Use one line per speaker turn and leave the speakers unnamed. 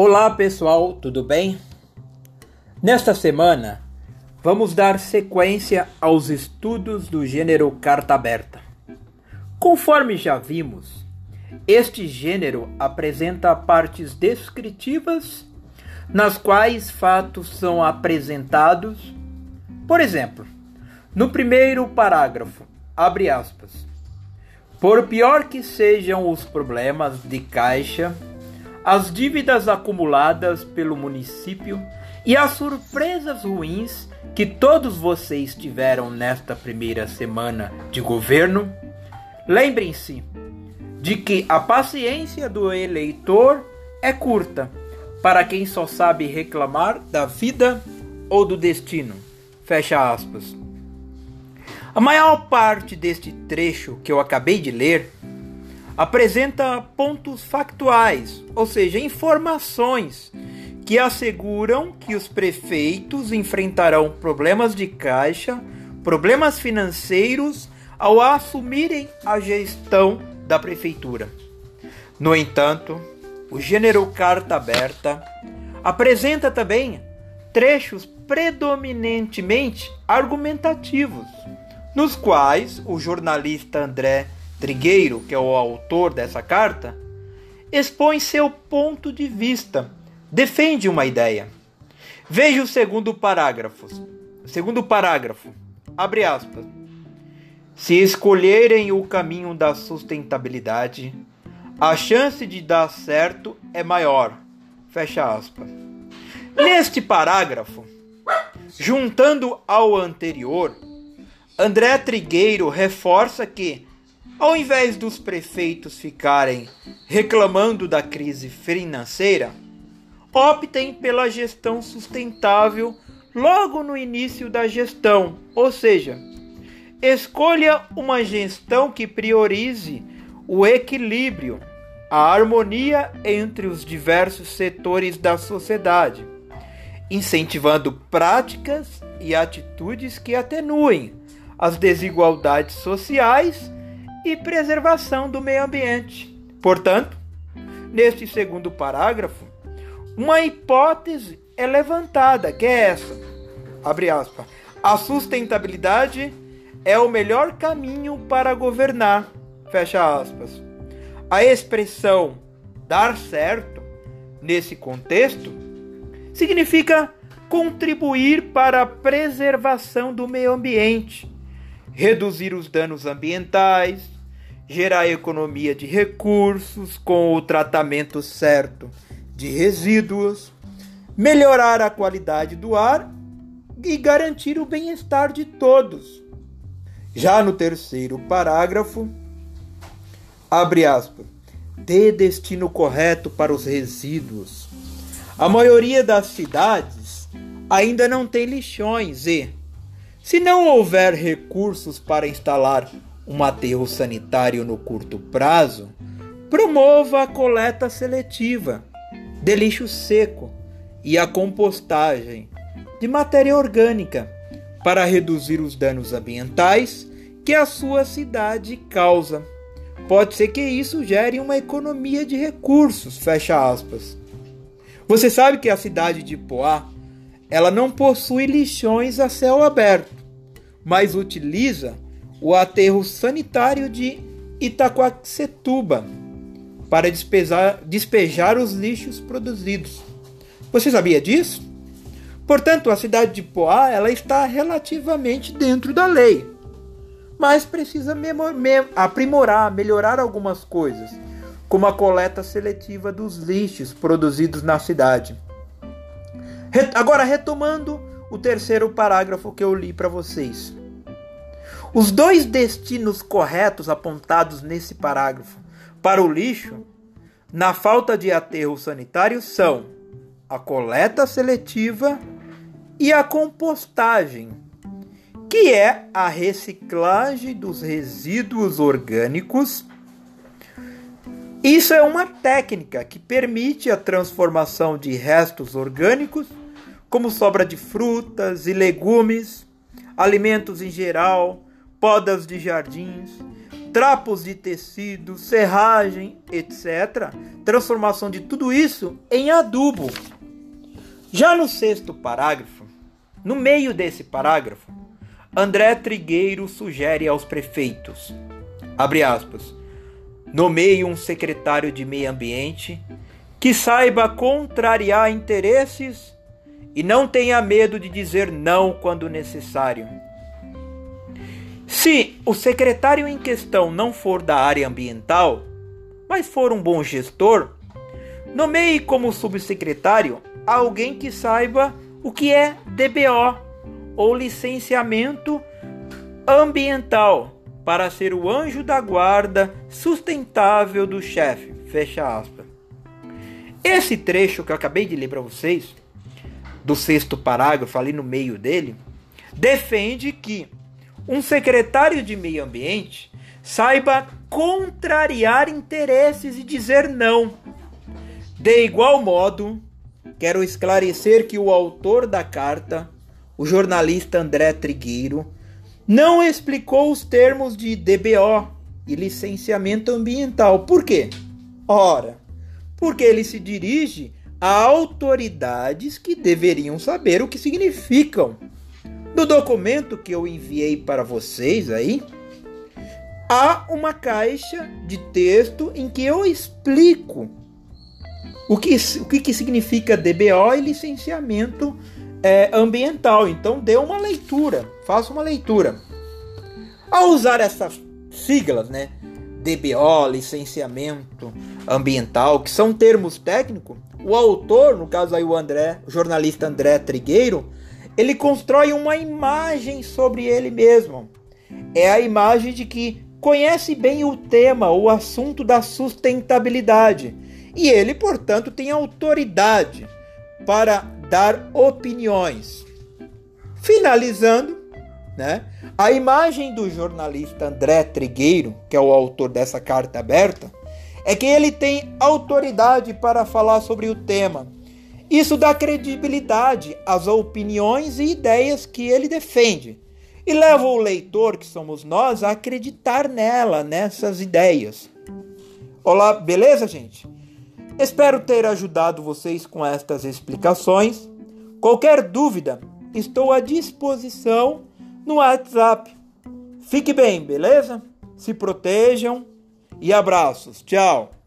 Olá pessoal, tudo bem? Nesta semana vamos dar sequência aos estudos do gênero carta aberta. Conforme já vimos, este gênero apresenta partes descritivas nas quais fatos são apresentados. Por exemplo, no primeiro parágrafo, abre aspas. Por pior que sejam os problemas de caixa, as dívidas acumuladas pelo município e as surpresas ruins que todos vocês tiveram nesta primeira semana de governo, lembrem-se de que a paciência do eleitor é curta para quem só sabe reclamar da vida ou do destino. Fecha aspas. A maior parte deste trecho que eu acabei de ler apresenta pontos factuais, ou seja, informações que asseguram que os prefeitos enfrentarão problemas de caixa, problemas financeiros ao assumirem a gestão da prefeitura. No entanto, o gênero carta aberta apresenta também trechos predominantemente argumentativos, nos quais o jornalista André Trigueiro, que é o autor dessa carta, expõe seu ponto de vista, defende uma ideia. Veja o segundo parágrafo. Segundo parágrafo, abre aspas. Se escolherem o caminho da sustentabilidade, a chance de dar certo é maior. Fecha aspas. Neste parágrafo, juntando ao anterior, André Trigueiro reforça que ao invés dos prefeitos ficarem reclamando da crise financeira, optem pela gestão sustentável logo no início da gestão, ou seja, escolha uma gestão que priorize o equilíbrio, a harmonia entre os diversos setores da sociedade, incentivando práticas e atitudes que atenuem as desigualdades sociais e preservação do meio ambiente. Portanto, neste segundo parágrafo, uma hipótese é levantada, que é essa: abre aspas, a sustentabilidade é o melhor caminho para governar, fecha aspas. A expressão dar certo, nesse contexto, significa contribuir para a preservação do meio ambiente, reduzir os danos ambientais, gerar economia de recursos com o tratamento certo de resíduos, melhorar a qualidade do ar e garantir o bem-estar de todos. Já no terceiro parágrafo, abre aspas, dê destino correto para os resíduos. A maioria das cidades ainda não tem lixões e, se não houver recursos para instalar um aterro sanitário no curto prazo, promova a coleta seletiva de lixo seco e a compostagem de matéria orgânica para reduzir os danos ambientais que a sua cidade causa. Pode ser que isso gere uma economia de recursos, fecha aspas. Você sabe que a cidade de Poá, ela não possui lixões a céu aberto, mas utiliza o aterro sanitário de Itacoaxetuba para despejar, despejar os lixos produzidos. Você sabia disso? Portanto, a cidade de Poá ela está relativamente dentro da lei, mas precisa aprimorar, melhorar algumas coisas, como a coleta seletiva dos lixos produzidos na cidade. Agora, retomando o terceiro parágrafo que eu li para vocês. Os dois destinos corretos apontados nesse parágrafo para o lixo, na falta de aterro sanitário, são a coleta seletiva e a compostagem, que é a reciclagem dos resíduos orgânicos. Isso é uma técnica que permite a transformação de restos orgânicos, como sobra de frutas e legumes, alimentos em geral, podas de jardins, trapos de tecido, serragem, etc. Transformação de tudo isso em adubo. Já no sexto parágrafo, no meio desse parágrafo, André Trigueiro sugere aos prefeitos, abre aspas, nomeie um secretário de meio ambiente que saiba contrariar interesses e não tenha medo de dizer não quando necessário. Se o secretário em questão não for da área ambiental, mas for um bom gestor, nomeie como subsecretário alguém que saiba o que é DBO ou licenciamento ambiental para ser o anjo da guarda sustentável do chefe. Fecha aspas. Esse trecho que eu acabei de ler para vocês, do sexto parágrafo, ali no meio dele, defende que um secretário de meio ambiente saiba contrariar interesses e dizer não. De igual modo, quero esclarecer que o autor da carta, o jornalista André Trigueiro, não explicou os termos de DBO e licenciamento ambiental. Por quê? Ora, porque ele se dirige autoridades que deveriam saber o que significam. No documento que eu enviei para vocês aí, há uma caixa de texto em que eu explico o que, o que, que significa DBO e licenciamento é, ambiental. Então dê uma leitura, faça uma leitura. Ao usar essas siglas, né? DBO, licenciamento ambiental, que são termos técnicos, o autor, no caso aí o André, o jornalista André Trigueiro, ele constrói uma imagem sobre ele mesmo. É a imagem de que conhece bem o tema, o assunto da sustentabilidade. E ele, portanto, tem autoridade para dar opiniões. Finalizando, né? A imagem do jornalista André Trigueiro, que é o autor dessa carta aberta, é que ele tem autoridade para falar sobre o tema. Isso dá credibilidade às opiniões e ideias que ele defende e leva o leitor, que somos nós, a acreditar nela, nessas ideias. Olá, beleza, gente? Espero ter ajudado vocês com estas explicações. Qualquer dúvida, estou à disposição no WhatsApp. Fique bem, beleza? Se protejam e abraços. Tchau.